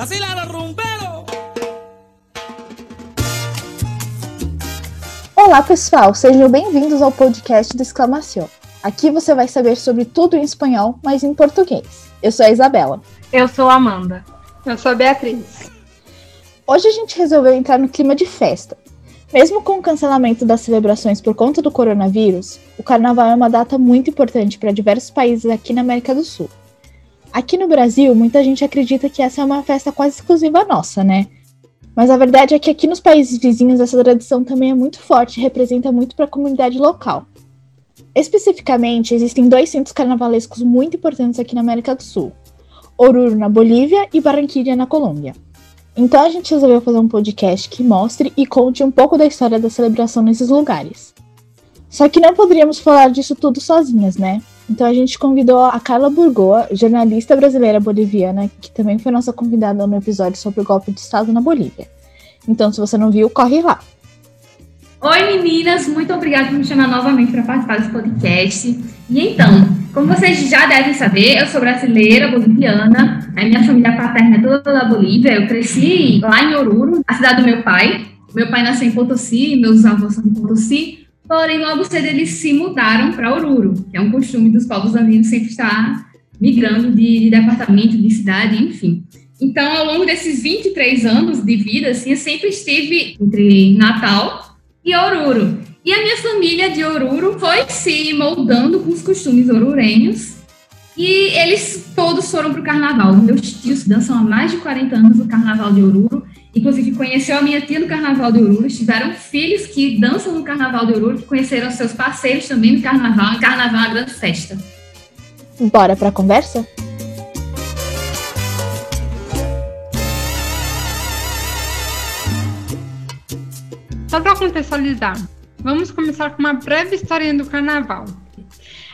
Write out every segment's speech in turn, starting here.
¡Vacila los rumberos! Olá, pessoal, sejam bem-vindos ao podcast do Exclamação. Aqui você vai saber sobre tudo em espanhol, mas em português. Eu sou a Isabela. Eu sou a Amanda. Eu sou a Beatriz. Hoje a gente resolveu entrar no clima de festa. Mesmo com o cancelamento das celebrações por conta do coronavírus, o carnaval é uma data muito importante para diversos países aqui na América do Sul. Aqui no Brasil, muita gente acredita que essa é uma festa quase exclusiva nossa, né? Mas a verdade é que aqui nos países vizinhos essa tradição também é muito forte e representa muito para a comunidade local. Especificamente, existem dois centros carnavalescos muito importantes aqui na América do Sul: Oruro na Bolívia e Barranquilla na Colômbia. Então a gente resolveu fazer um podcast que mostre e conte um pouco da história da celebração nesses lugares. Só que não poderíamos falar disso tudo sozinhas, né? Então a gente convidou a Carla Burgoa, jornalista brasileira boliviana, que também foi nossa convidada no episódio sobre o golpe de Estado na Bolívia. Então, se você não viu, corre lá. Oi meninas, muito obrigada por me chamar novamente para participar desse podcast. E então, como vocês já devem saber, eu sou brasileira, boliviana, a minha família paterna é toda da Bolívia, eu cresci lá em Oruro, a cidade do meu pai. Meu pai nasceu em Potosí, meus avós são de Potosí, Porém, logo cedo eles se mudaram para Oruro, que é um costume dos povos andinos sempre estar migrando de, de departamento, de cidade, enfim. Então, ao longo desses 23 anos de vida, assim, eu sempre estive entre Natal e Oruro. E a minha família de Oruro foi se moldando com os costumes orurenhos. E eles todos foram para o carnaval. Meus tios dançam há mais de 40 anos o carnaval de Oruro. Inclusive, conheceu a minha tia no Carnaval de Oruro. Tiveram filhos que dançam no Carnaval de Oruro, que conheceram seus parceiros também no Carnaval. E Carnaval é uma grande festa. Bora para a conversa? Só para contextualizar, vamos começar com uma breve historinha do carnaval.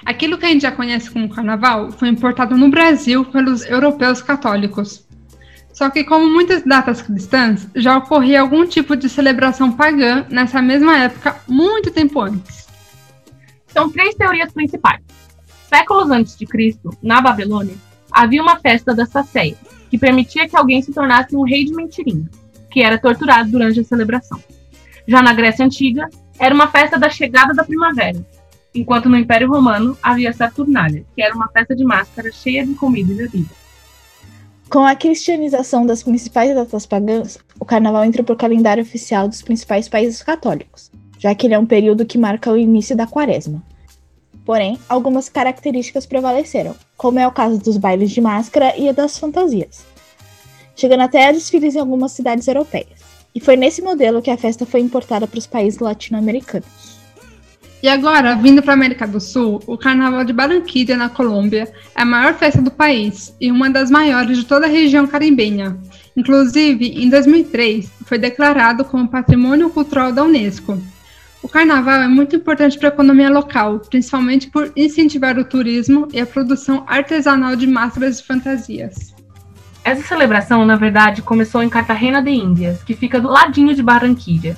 Aquilo que a gente já conhece como carnaval foi importado no Brasil pelos europeus católicos. Só que, como muitas datas cristãs, já ocorria algum tipo de celebração pagã nessa mesma época, muito tempo antes. São três teorias principais. Séculos antes de Cristo, na Babilônia, havia uma festa da Sacéia, que permitia que alguém se tornasse um rei de mentirinha, que era torturado durante a celebração. Já na Grécia Antiga, era uma festa da chegada da primavera, enquanto no Império Romano havia Saturnália, que era uma festa de máscara cheia de comida e bebida. Com a cristianização das principais datas pagãs, o carnaval entrou para o calendário oficial dos principais países católicos, já que ele é um período que marca o início da quaresma. Porém, algumas características prevaleceram, como é o caso dos bailes de máscara e das fantasias, chegando até a desfiles em algumas cidades europeias. E foi nesse modelo que a festa foi importada para os países latino-americanos. E agora, vindo para a América do Sul, o Carnaval de Barranquilla, na Colômbia, é a maior festa do país e uma das maiores de toda a região caribenha. Inclusive, em 2003, foi declarado como Patrimônio Cultural da Unesco. O carnaval é muito importante para a economia local, principalmente por incentivar o turismo e a produção artesanal de máscaras e fantasias. Essa celebração, na verdade, começou em Cartagena de Índias, que fica do ladinho de Barranquilla.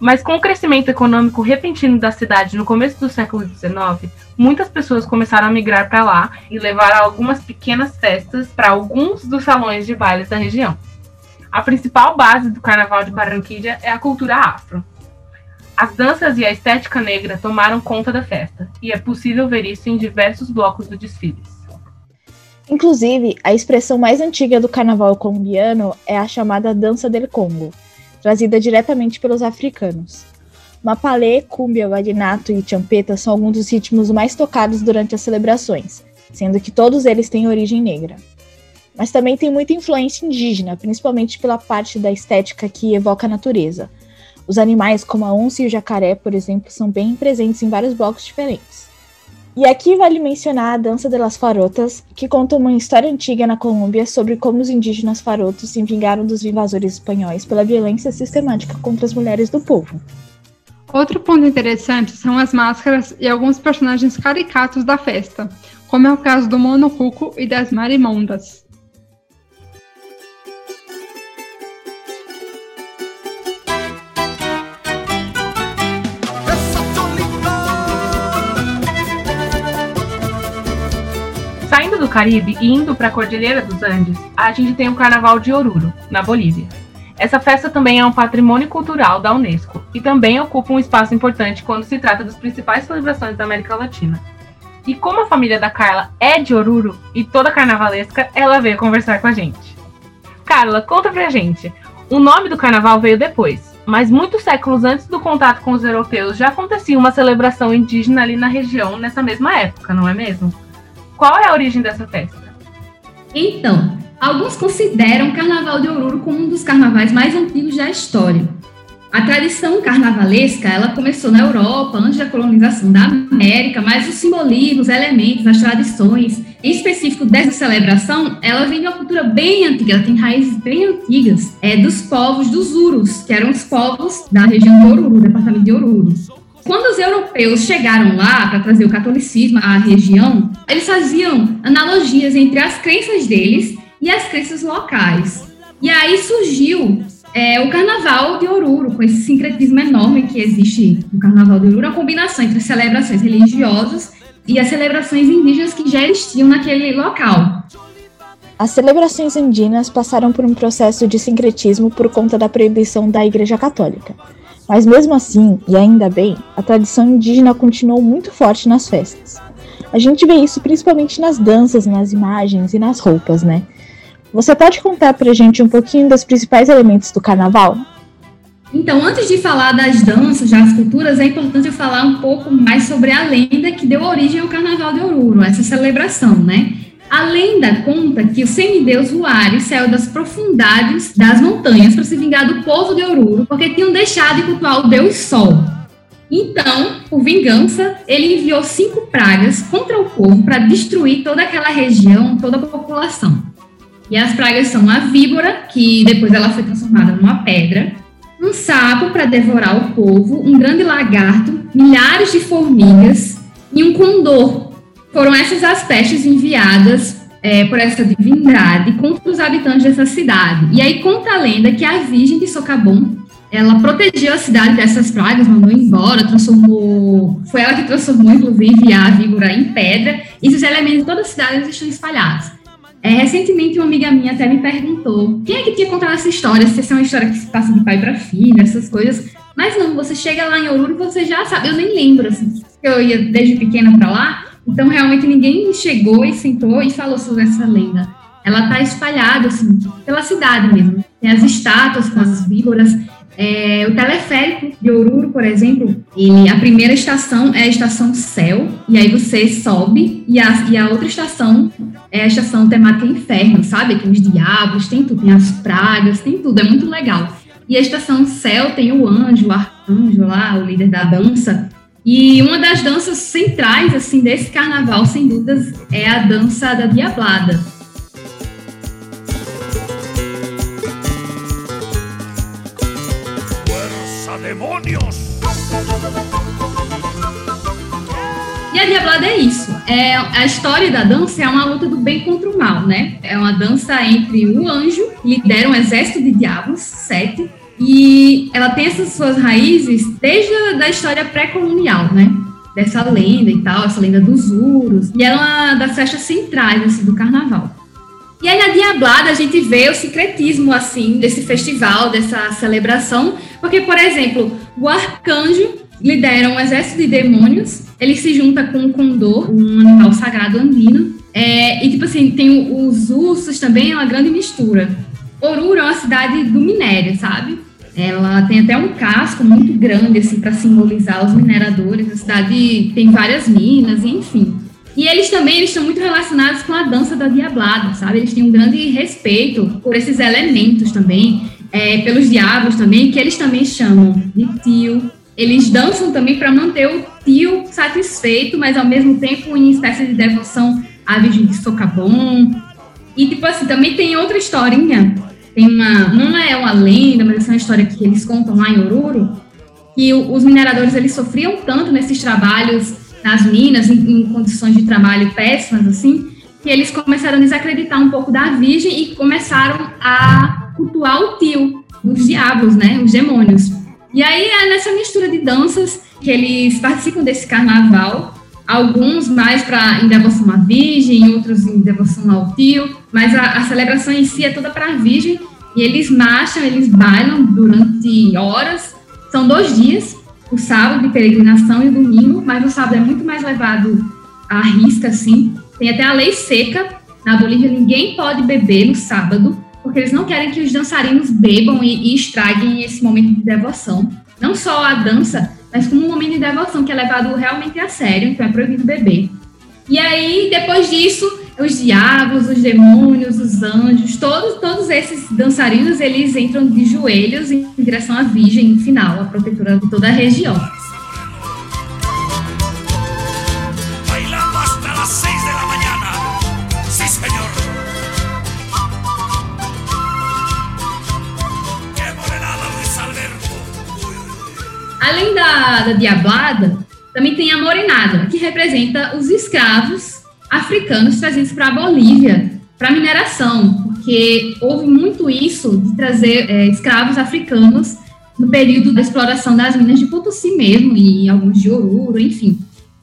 Mas com o crescimento econômico repentino da cidade no começo do século XIX, muitas pessoas começaram a migrar para lá e levar algumas pequenas festas para alguns dos salões de bailes da região. A principal base do Carnaval de Barranquilla é a cultura afro. As danças e a estética negra tomaram conta da festa, e é possível ver isso em diversos blocos do desfiles. Inclusive, a expressão mais antiga do carnaval colombiano é a chamada dança del Congo, trazida diretamente pelos africanos. Mapalé, cúmbia, vallenato e champeta são alguns dos ritmos mais tocados durante as celebrações, sendo que todos eles têm origem negra. Mas também tem muita influência indígena, principalmente pela parte da estética que evoca a natureza. Os animais, como a onça e o jacaré, por exemplo, são bem presentes em vários blocos diferentes. E aqui vale mencionar a dança de las farotas, que conta uma história antiga na Colômbia sobre como os indígenas farotos se vingaram dos invasores espanhóis pela violência sistemática contra as mulheres do povo. Outro ponto interessante são as máscaras e alguns personagens caricatos da festa, como é o caso do Mono Cuco e das Marimondas. Do Caribe e indo para a Cordilheira dos Andes, a gente tem o Carnaval de Oruro, na Bolívia. Essa festa também é um patrimônio cultural da Unesco e também ocupa um espaço importante quando se trata das principais celebrações da América Latina. E como a família da Carla é de Oruro e toda carnavalesca, ela veio conversar com a gente. Carla, conta pra gente. O nome do carnaval veio depois, mas muitos séculos antes do contato com os europeus já acontecia uma celebração indígena ali na região nessa mesma época, não é mesmo? Qual é a origem dessa festa? Então, alguns consideram o Carnaval de Oruro como um dos carnavais mais antigos da história. A tradição carnavalesca, ela começou na Europa, antes da colonização da América, mas o simbolismo, os elementos, as tradições, em específico dessa celebração, ela vem de uma cultura bem antiga, ela tem raízes bem antigas, é dos povos dos Urus, que eram os povos da região de Oruro, departamento de Oruro. Quando os europeus chegaram lá para trazer o catolicismo à região, eles faziam analogias entre as crenças deles e as crenças locais. E aí surgiu é, o Carnaval de Oruro, com esse sincretismo enorme que existe no Carnaval de Oruro, a combinação entre celebrações religiosas e as celebrações indígenas que já existiam naquele local. As celebrações indígenas passaram por um processo de sincretismo por conta da proibição da Igreja Católica. Mas mesmo assim, e ainda bem, a tradição indígena continuou muito forte nas festas. A gente vê isso principalmente nas danças, nas imagens e nas roupas, né? Você pode contar pra gente um pouquinho dos principais elementos do carnaval? Então, antes de falar das danças, das culturas, é importante eu falar um pouco mais sobre a lenda que deu origem ao Carnaval de Oruro, essa celebração, né? A lenda conta que o semideus Huari saiu das profundidades das montanhas para se vingar do povo de Oruro, porque tinham deixado de cultuar o deus Sol. Então, por vingança, ele enviou cinco pragas contra o povo para destruir toda aquela região, toda a população. E as pragas são a víbora, que depois ela foi transformada numa pedra, um sapo para devorar o povo, um grande lagarto, milhares de formigas e um condor foram essas as pestes enviadas é, por essa divindade contra os habitantes dessa cidade. E aí conta a lenda que a Virgem de Socabon, ela protegeu a cidade dessas pragas, mandou embora, transformou. Foi ela que transformou, inclusive, a víbora em pedra, e os elementos de toda a cidade estão espalhados. É, recentemente, uma amiga minha até me perguntou quem é que tinha contado essa história, se essa é uma história que se passa de pai para filho, essas coisas. Mas não, você chega lá em Oruro e você já sabe. Eu nem lembro, assim, eu ia desde pequena para lá, então, realmente, ninguém chegou e sentou e falou sobre essa lenda. Ela está espalhada, assim, pela cidade mesmo. Tem as estátuas com as víboras. É, o teleférico de Oruro, por exemplo, ele, a primeira estação é a estação Céu, e aí você sobe, e a, e a outra estação é a estação temática Inferno, sabe? Tem os diabos, tem tudo, tem as pragas, tem tudo, é muito legal. E a estação Céu tem o anjo, o arcanjo lá, o líder da dança, e uma das danças centrais assim desse carnaval, sem dúvidas, é a dança da Diablada. Força, demônios! E a Diablada é isso. É, a história da dança é uma luta do bem contra o mal, né? É uma dança entre o anjo, que lidera um exército de diabos, sete, e ela tem essas suas raízes desde a da história pré-colonial, né? Dessa lenda e tal, essa lenda dos Uros. E ela é das festas centrais assim, do carnaval. E aí na Diablada a gente vê o secretismo assim desse festival, dessa celebração, porque por exemplo, o arcanjo lidera um exército de demônios, ele se junta com o condor, um animal sagrado andino, é, e tipo assim, tem os ursos também, é uma grande mistura. Oruro é uma cidade do minério, sabe? Ela tem até um casco muito grande assim para simbolizar os mineradores. A cidade tem várias minas, enfim. E eles também eles estão muito relacionados com a dança da diablada, sabe? Eles têm um grande respeito por esses elementos também, é, pelos diabos também, que eles também chamam de tio. Eles dançam também para manter o tio satisfeito, mas ao mesmo tempo em espécie de devoção à Virgem de Socabon. E tipo assim, também tem outra historinha tem uma, não é uma lenda, mas é uma história que eles contam lá em Oruro, que os mineradores eles sofriam tanto nesses trabalhos nas minas, em, em condições de trabalho péssimas, assim, que eles começaram a desacreditar um pouco da Virgem e começaram a cultuar o tio dos diabos, né, os demônios. E aí é nessa mistura de danças que eles participam desse carnaval, alguns mais para em devoção à Virgem, outros em devoção ao tio, mas a, a celebração em si é toda para a Virgem, e eles marcham, eles bailam durante horas, são dois dias, o sábado de peregrinação e o domingo, mas o sábado é muito mais levado à risca, assim, tem até a lei seca, na Bolívia ninguém pode beber no sábado, porque eles não querem que os dançarinos bebam e, e estraguem esse momento de devoção. Não só a dança, mas como um momento de devoção que é levado realmente a sério, então é proibido beber. E aí, depois disso, os diabos, os demônios, os anjos, todos, todos esses dançarinos, eles entram de joelhos em direção à Virgem final, a protetora de toda a região. Da, da diablada, também tem a morenada, que representa os escravos africanos trazidos para a Bolívia para mineração, porque houve muito isso de trazer é, escravos africanos no período da exploração das minas de Potosí mesmo, e alguns de Oruro, enfim.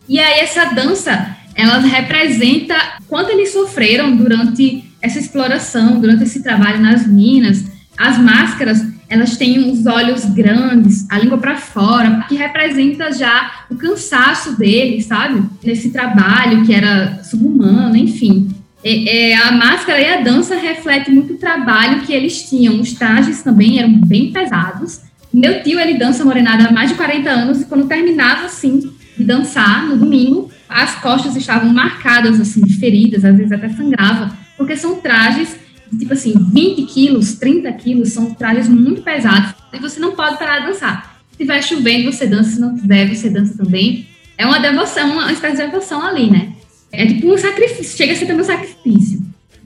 E aí essa dança, ela representa quanto eles sofreram durante essa exploração, durante esse trabalho nas minas. As máscaras elas têm os olhos grandes, a língua para fora, que representa já o cansaço deles, sabe? Nesse trabalho que era subhumano, enfim. É, é, a máscara e a dança refletem muito o trabalho que eles tinham. Os trajes também eram bem pesados. Meu tio, ele dança morenada há mais de 40 anos e quando terminava, assim, de dançar no domingo, as costas estavam marcadas, assim, feridas, às vezes até sangrava, porque são trajes tipo assim, 20 quilos, 30 quilos, são trajes muito pesados, e você não pode parar de dançar. Se estiver chovendo, você dança, se não tiver, você dança também. É uma devoção, uma espécie de devoção ali, né? É tipo um sacrifício, chega a ser também um sacrifício.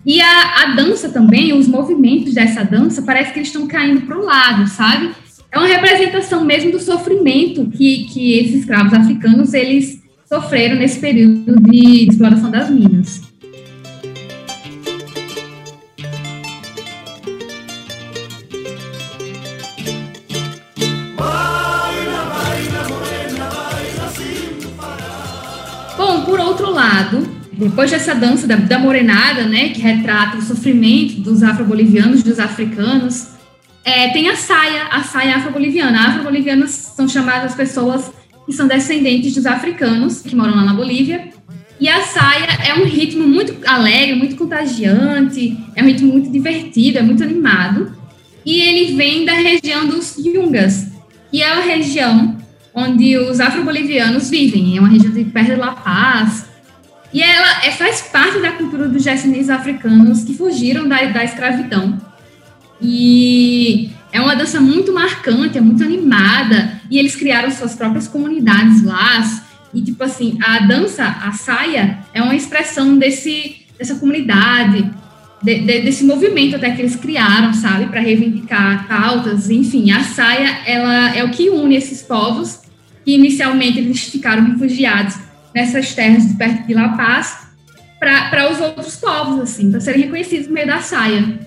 E a, a dança também, os movimentos dessa dança, parece que eles estão caindo para o lado, sabe? É uma representação mesmo do sofrimento que, que esses escravos africanos, eles sofreram nesse período de exploração das minas. Lado, depois dessa dança da, da morenada, né, que retrata o sofrimento dos afro-bolivianos, dos africanos, é, tem a saia, a saia afro-boliviana. Afro-bolivianos são chamadas pessoas que são descendentes dos africanos que moram lá na Bolívia. E a saia é um ritmo muito alegre, muito contagiante, é um ritmo muito divertido, é muito animado. E ele vem da região dos Yungas, que é a região onde os afro-bolivianos vivem. É uma região de perto de La Paz, e ela é, faz parte da cultura dos jacineses africanos que fugiram da, da escravidão. E é uma dança muito marcante, é muito animada, e eles criaram suas próprias comunidades lá. E, tipo assim, a dança, a saia, é uma expressão desse, dessa comunidade, de, de, desse movimento até que eles criaram, sabe, para reivindicar pautas. Enfim, a saia, ela é o que une esses povos que inicialmente eles ficaram refugiados nessas terras de perto de La Paz para os outros povos, assim, para serem reconhecidos no meio da saia.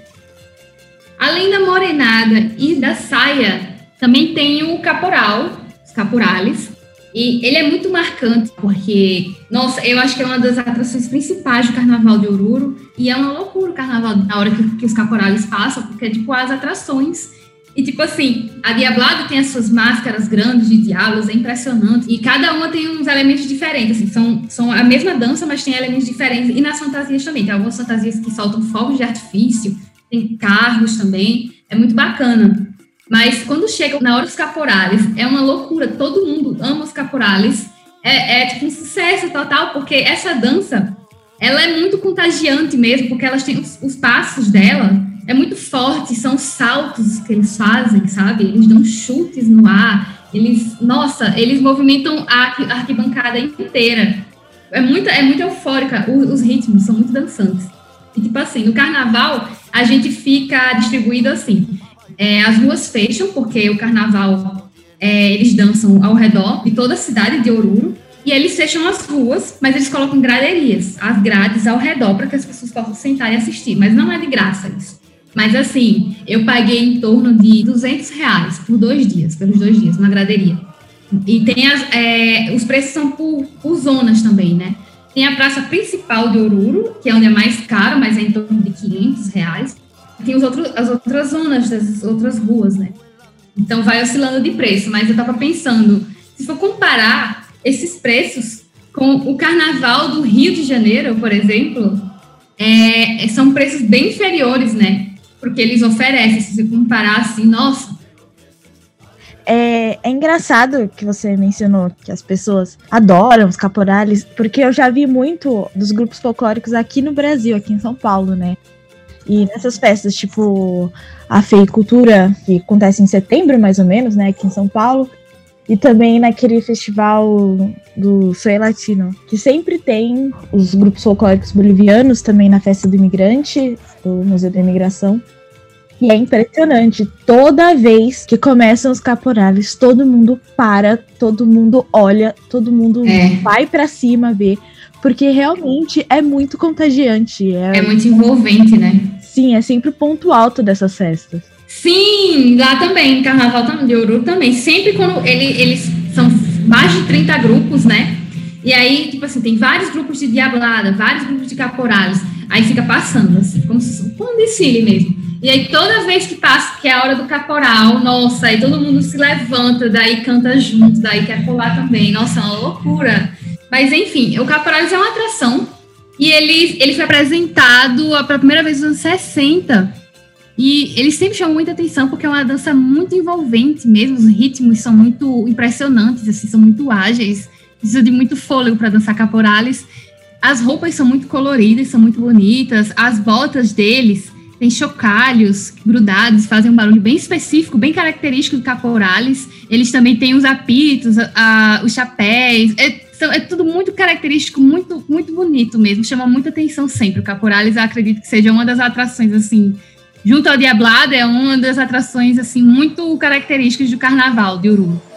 Além da morenada e da saia, também tem o caporal, os caporales, e ele é muito marcante, porque, nossa, eu acho que é uma das atrações principais do Carnaval de Oruro, e é uma loucura o Carnaval na hora que, que os caporales passam, porque é tipo as atrações e, tipo assim, a Diablado tem as suas máscaras grandes de diabos, é impressionante. E cada uma tem uns elementos diferentes, assim. São, são a mesma dança, mas tem elementos diferentes. E nas fantasias também. Tem algumas fantasias que soltam fogos de artifício, tem carros também. É muito bacana. Mas quando chega na hora dos caporales, é uma loucura. Todo mundo ama os caporales. É, é tipo um sucesso total, porque essa dança, ela é muito contagiante mesmo, porque elas têm os, os passos dela é muito forte, são saltos que eles fazem, sabe? Eles dão chutes no ar, eles, nossa, eles movimentam a arquibancada inteira. É muito, é muito eufórica, os, os ritmos são muito dançantes. E, tipo assim, no carnaval, a gente fica distribuído assim. É, as ruas fecham, porque o carnaval, é, eles dançam ao redor de toda a cidade de Oruro, e eles fecham as ruas, mas eles colocam graderias, as grades ao redor, para que as pessoas possam sentar e assistir. Mas não é de graça isso. Mas assim, eu paguei em torno de 200 reais por dois dias, pelos dois dias, uma graderia. E tem as, é, os preços são por, por zonas também, né? Tem a praça principal de Oruro, que é onde é mais caro, mas é em torno de 500 reais. Tem os outros, as outras zonas das outras ruas, né? Então vai oscilando de preço, mas eu estava pensando, se for comparar esses preços com o carnaval do Rio de Janeiro, por exemplo, é, são preços bem inferiores, né? Porque eles oferecem, se você comparar assim, nossa, é, é, engraçado que você mencionou que as pessoas adoram os caporales, porque eu já vi muito dos grupos folclóricos aqui no Brasil, aqui em São Paulo, né? E nessas festas, tipo a Feicultura, que acontece em setembro, mais ou menos, né, aqui em São Paulo, e também naquele festival do Soy Latino, que sempre tem os grupos folclóricos bolivianos também na festa do imigrante, do Museu da Imigração. E é impressionante. Toda vez que começam os caporales, todo mundo para, todo mundo olha, todo mundo é. vai para cima ver. Porque realmente é muito contagiante. É... é muito envolvente, né? Sim, é sempre o ponto alto dessas festas. Sim, lá também, Carnaval de Ouro também. Sempre quando ele, eles são mais de 30 grupos, né? E aí, tipo assim, tem vários grupos de diablada, vários grupos de caporales. Aí fica passando, assim, como, como um desfile mesmo. E aí, toda vez que passa, que é a hora do caporal, nossa, aí todo mundo se levanta, daí canta junto, daí quer pular também. Nossa, é uma loucura. Mas, enfim, o caporal é uma atração. E ele, ele foi apresentado pela primeira vez nos anos 60. E ele sempre chamou muita atenção porque é uma dança muito envolvente mesmo. Os ritmos são muito impressionantes, assim, são muito ágeis. Precisa de muito fôlego para dançar caporales. As roupas são muito coloridas, são muito bonitas. As botas deles tem chocalhos grudados, fazem um barulho bem específico, bem característico do caporales. Eles também têm os apitos, a, a, os chapéus. É, são, é, tudo muito característico, muito, muito bonito mesmo. Chama muita atenção sempre. O caporales, acredito que seja uma das atrações, assim, junto ao Diablado, é uma das atrações, assim, muito características do carnaval de Urugu.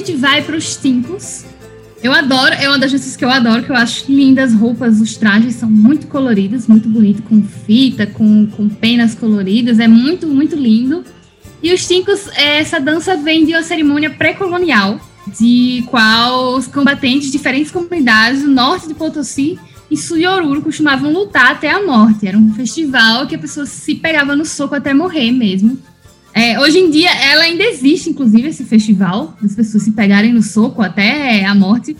Gente vai para os timpos. Eu adoro, é uma das danças que eu adoro, que eu acho lindas as roupas, os trajes são muito coloridos, muito bonito, com fita, com, com penas coloridas, é muito, muito lindo. E os tincos, essa dança vem de uma cerimônia pré-colonial, de qual os combatentes de diferentes comunidades do norte de Potosí e sul de Oruro costumavam lutar até a morte. Era um festival que a pessoa se pegava no soco até morrer mesmo. É, hoje em dia, ela ainda existe, inclusive, esse festival, das pessoas se pegarem no soco até a morte,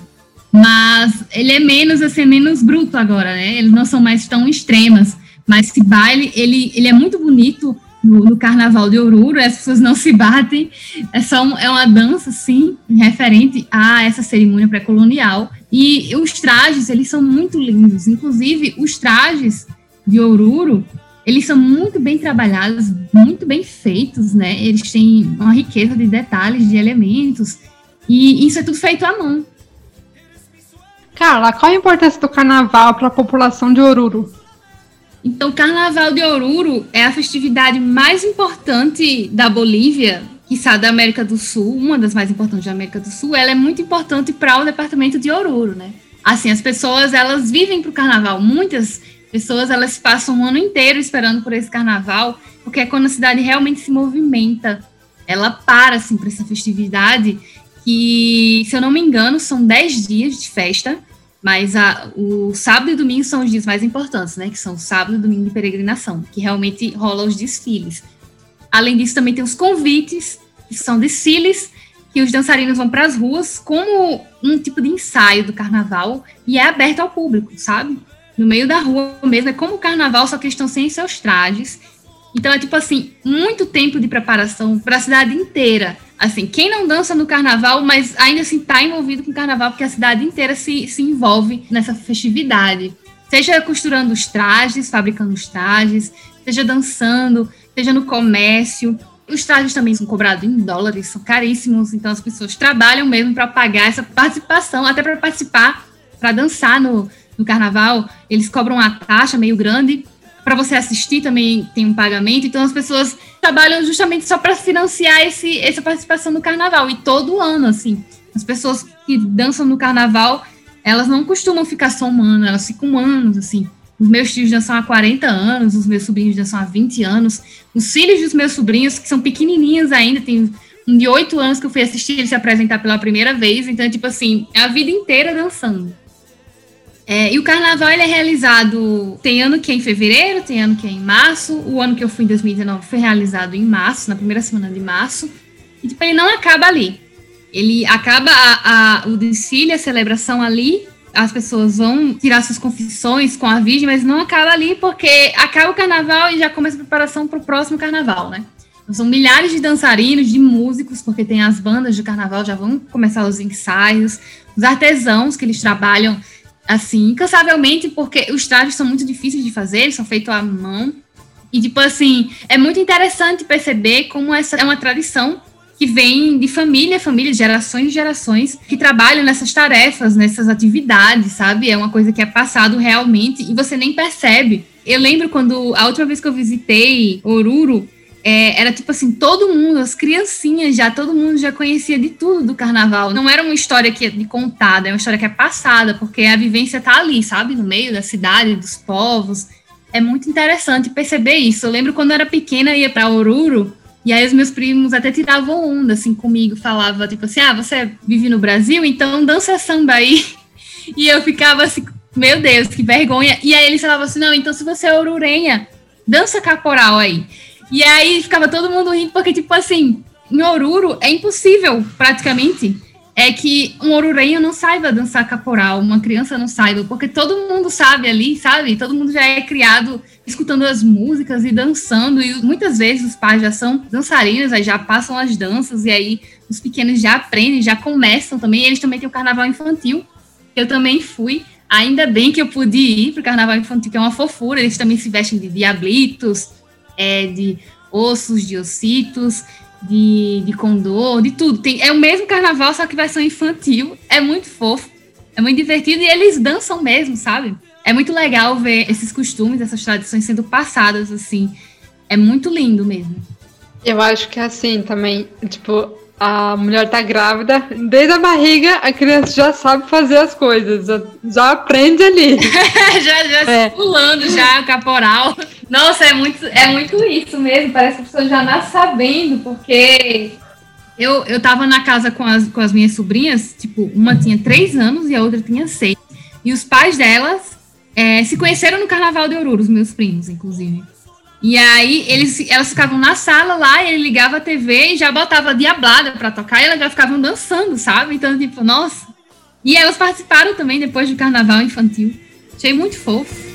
mas ele é menos, assim, menos bruto agora, né? Eles não são mais tão extremas, mas esse baile, ele, ele é muito bonito no, no Carnaval de Oruro, as pessoas não se batem, é só um, é uma dança, sim, referente a essa cerimônia pré-colonial, e os trajes, eles são muito lindos, inclusive, os trajes de Oruro, eles são muito bem trabalhados, muito bem feitos, né? Eles têm uma riqueza de detalhes, de elementos, e isso é tudo feito à mão. Carla, qual a importância do carnaval para a população de Oruro? Então, o Carnaval de Oruro é a festividade mais importante da Bolívia, que está da América do Sul, uma das mais importantes da América do Sul. Ela é muito importante para o departamento de Oruro, né? Assim, as pessoas elas vivem para o Carnaval. Muitas pessoas elas passam um ano inteiro esperando por esse carnaval, porque é quando a cidade realmente se movimenta. Ela para assim para essa festividade que, se eu não me engano, são 10 dias de festa, mas a, o sábado e domingo são os dias mais importantes, né? Que são sábado e domingo de peregrinação, que realmente rola os desfiles. Além disso, também tem os convites, que são desfiles que os dançarinos vão para as ruas como um tipo de ensaio do carnaval e é aberto ao público, sabe? No meio da rua mesmo. É como o carnaval, só que eles estão sem seus trajes. Então é tipo assim, muito tempo de preparação para a cidade inteira. Assim, quem não dança no carnaval, mas ainda assim está envolvido com o carnaval, porque a cidade inteira se, se envolve nessa festividade. Seja costurando os trajes, fabricando os trajes, seja dançando, seja no comércio. Os trajes também são cobrados em dólares, são caríssimos, então as pessoas trabalham mesmo para pagar essa participação, até para participar, para dançar no, no carnaval, eles cobram uma taxa meio grande para você assistir também tem um pagamento, então as pessoas trabalham justamente só para financiar esse, essa participação no carnaval. E todo ano, assim, as pessoas que dançam no carnaval, elas não costumam ficar só um ano, elas ficam anos, assim. Os meus tios dançam há 40 anos, os meus sobrinhos dançam há 20 anos. Os filhos dos meus sobrinhos, que são pequenininhos ainda, tem um de 8 anos que eu fui assistir ele se apresentar pela primeira vez. Então, tipo assim, é a vida inteira dançando. É, e o carnaval ele é realizado. Tem ano que é em fevereiro, tem ano que é em março. O ano que eu fui em 2019 foi realizado em março, na primeira semana de março. E tipo, ele não acaba ali. Ele acaba a, a, o desfile, a celebração ali, as pessoas vão tirar suas confissões com a Virgem, mas não acaba ali, porque acaba o carnaval e já começa a preparação para o próximo carnaval, né? Então, são milhares de dançarinos, de músicos, porque tem as bandas de carnaval, já vão começar os ensaios, os artesãos que eles trabalham assim, incansavelmente, porque os trajes são muito difíceis de fazer, eles são feitos à mão. E, tipo assim, é muito interessante perceber como essa é uma tradição que vem de família, família, gerações e gerações, que trabalham nessas tarefas, nessas atividades, sabe? É uma coisa que é passado realmente e você nem percebe. Eu lembro quando a última vez que eu visitei Oruro, é, era tipo assim, todo mundo, as criancinhas já, todo mundo já conhecia de tudo do carnaval. Não era uma história que é contada, é uma história que é passada, porque a vivência tá ali, sabe? No meio da cidade, dos povos. É muito interessante perceber isso. Eu lembro quando eu era pequena, ia para Oruro, e aí os meus primos até tiravam onda, assim, comigo, falava, tipo assim, ah, você vive no Brasil, então dança samba aí. E eu ficava assim, meu Deus, que vergonha. E aí eles falavam assim, não, então se você é orurenha, dança caporal aí. E aí ficava todo mundo rindo, porque, tipo assim, em Oruro é impossível, praticamente, é que um orurenho não saiba dançar caporal, uma criança não saiba, porque todo mundo sabe ali, sabe? Todo mundo já é criado escutando as músicas e dançando, e muitas vezes os pais já são dançarinos, aí já passam as danças, e aí os pequenos já aprendem, já começam também, eles também têm o carnaval infantil, eu também fui, ainda bem que eu pude ir para o carnaval infantil, que é uma fofura, eles também se vestem de diablitos, é, de ossos, de ossitos, de, de condor, de tudo. Tem, é o mesmo carnaval, só que versão infantil, é muito fofo, é muito divertido, e eles dançam mesmo, sabe? é muito legal ver esses costumes, essas tradições sendo passadas, assim. É muito lindo mesmo. Eu acho que é assim também, tipo, a mulher tá grávida, desde a barriga a criança já sabe fazer as coisas, já, já aprende ali. já já é. pulando já, caporal. Nossa, é muito, é muito isso mesmo, parece que a pessoa já nasce sabendo, porque eu, eu tava na casa com as, com as minhas sobrinhas, tipo, uma tinha três anos e a outra tinha seis. E os pais delas é, se conheceram no Carnaval de Oruro, os meus primos, inclusive. E aí eles, elas ficavam na sala lá, ele ligava a TV e já botava diablada para tocar, e elas já ficavam dançando, sabe? Então, tipo, nossa. E elas participaram também depois do carnaval infantil. Achei muito fofo.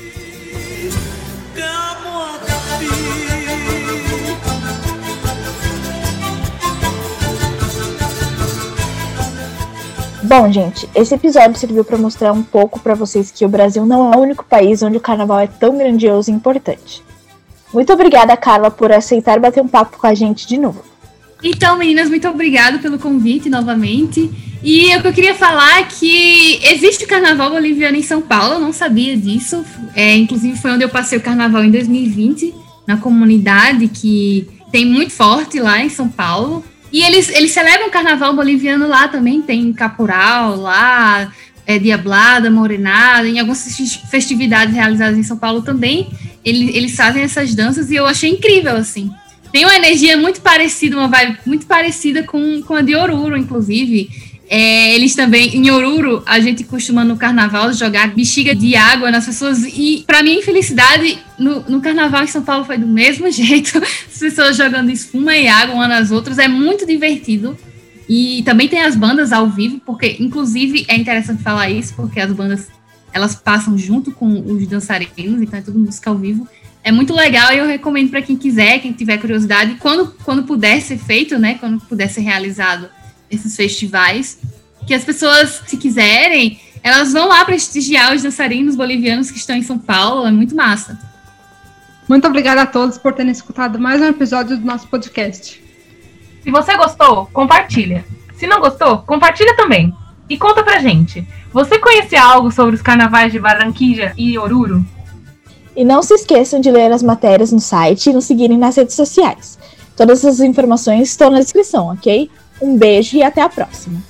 Bom, gente, esse episódio serviu para mostrar um pouco para vocês que o Brasil não é o único país onde o carnaval é tão grandioso e importante. Muito obrigada, Carla, por aceitar bater um papo com a gente de novo. Então, meninas, muito obrigada pelo convite novamente. E o que eu queria falar é que existe o carnaval boliviano em São Paulo, eu não sabia disso. É, inclusive, foi onde eu passei o carnaval em 2020, na comunidade que tem muito forte lá em São Paulo. E eles, eles celebram o carnaval boliviano lá também, tem caporal lá, é, diablada, morenada, em algumas festividades realizadas em São Paulo também, eles, eles fazem essas danças e eu achei incrível, assim. Tem uma energia muito parecida, uma vibe muito parecida com, com a de Oruro, inclusive. É, eles também, em Oruro, a gente costuma no carnaval jogar bexiga de água nas pessoas. E, para minha infelicidade, no, no, carnaval em São Paulo foi do mesmo jeito. As pessoas jogando espuma e água umas nas outras. É muito divertido. E também tem as bandas ao vivo, porque, inclusive, é interessante falar isso, porque as bandas elas passam junto com os dançarinos, então é tudo música ao vivo. É muito legal e eu recomendo para quem quiser, quem tiver curiosidade, quando, quando puder ser feito, né? Quando puder ser realizado esses festivais, que as pessoas, se quiserem, elas vão lá prestigiar os dançarinos bolivianos que estão em São Paulo, é muito massa. Muito obrigada a todos por terem escutado mais um episódio do nosso podcast. Se você gostou, compartilha. Se não gostou, compartilha também. E conta pra gente. Você conhece algo sobre os carnavais de Barranquilla e Oruro? E não se esqueçam de ler as matérias no site e nos seguirem nas redes sociais. Todas as informações estão na descrição, ok? Um beijo e até a próxima!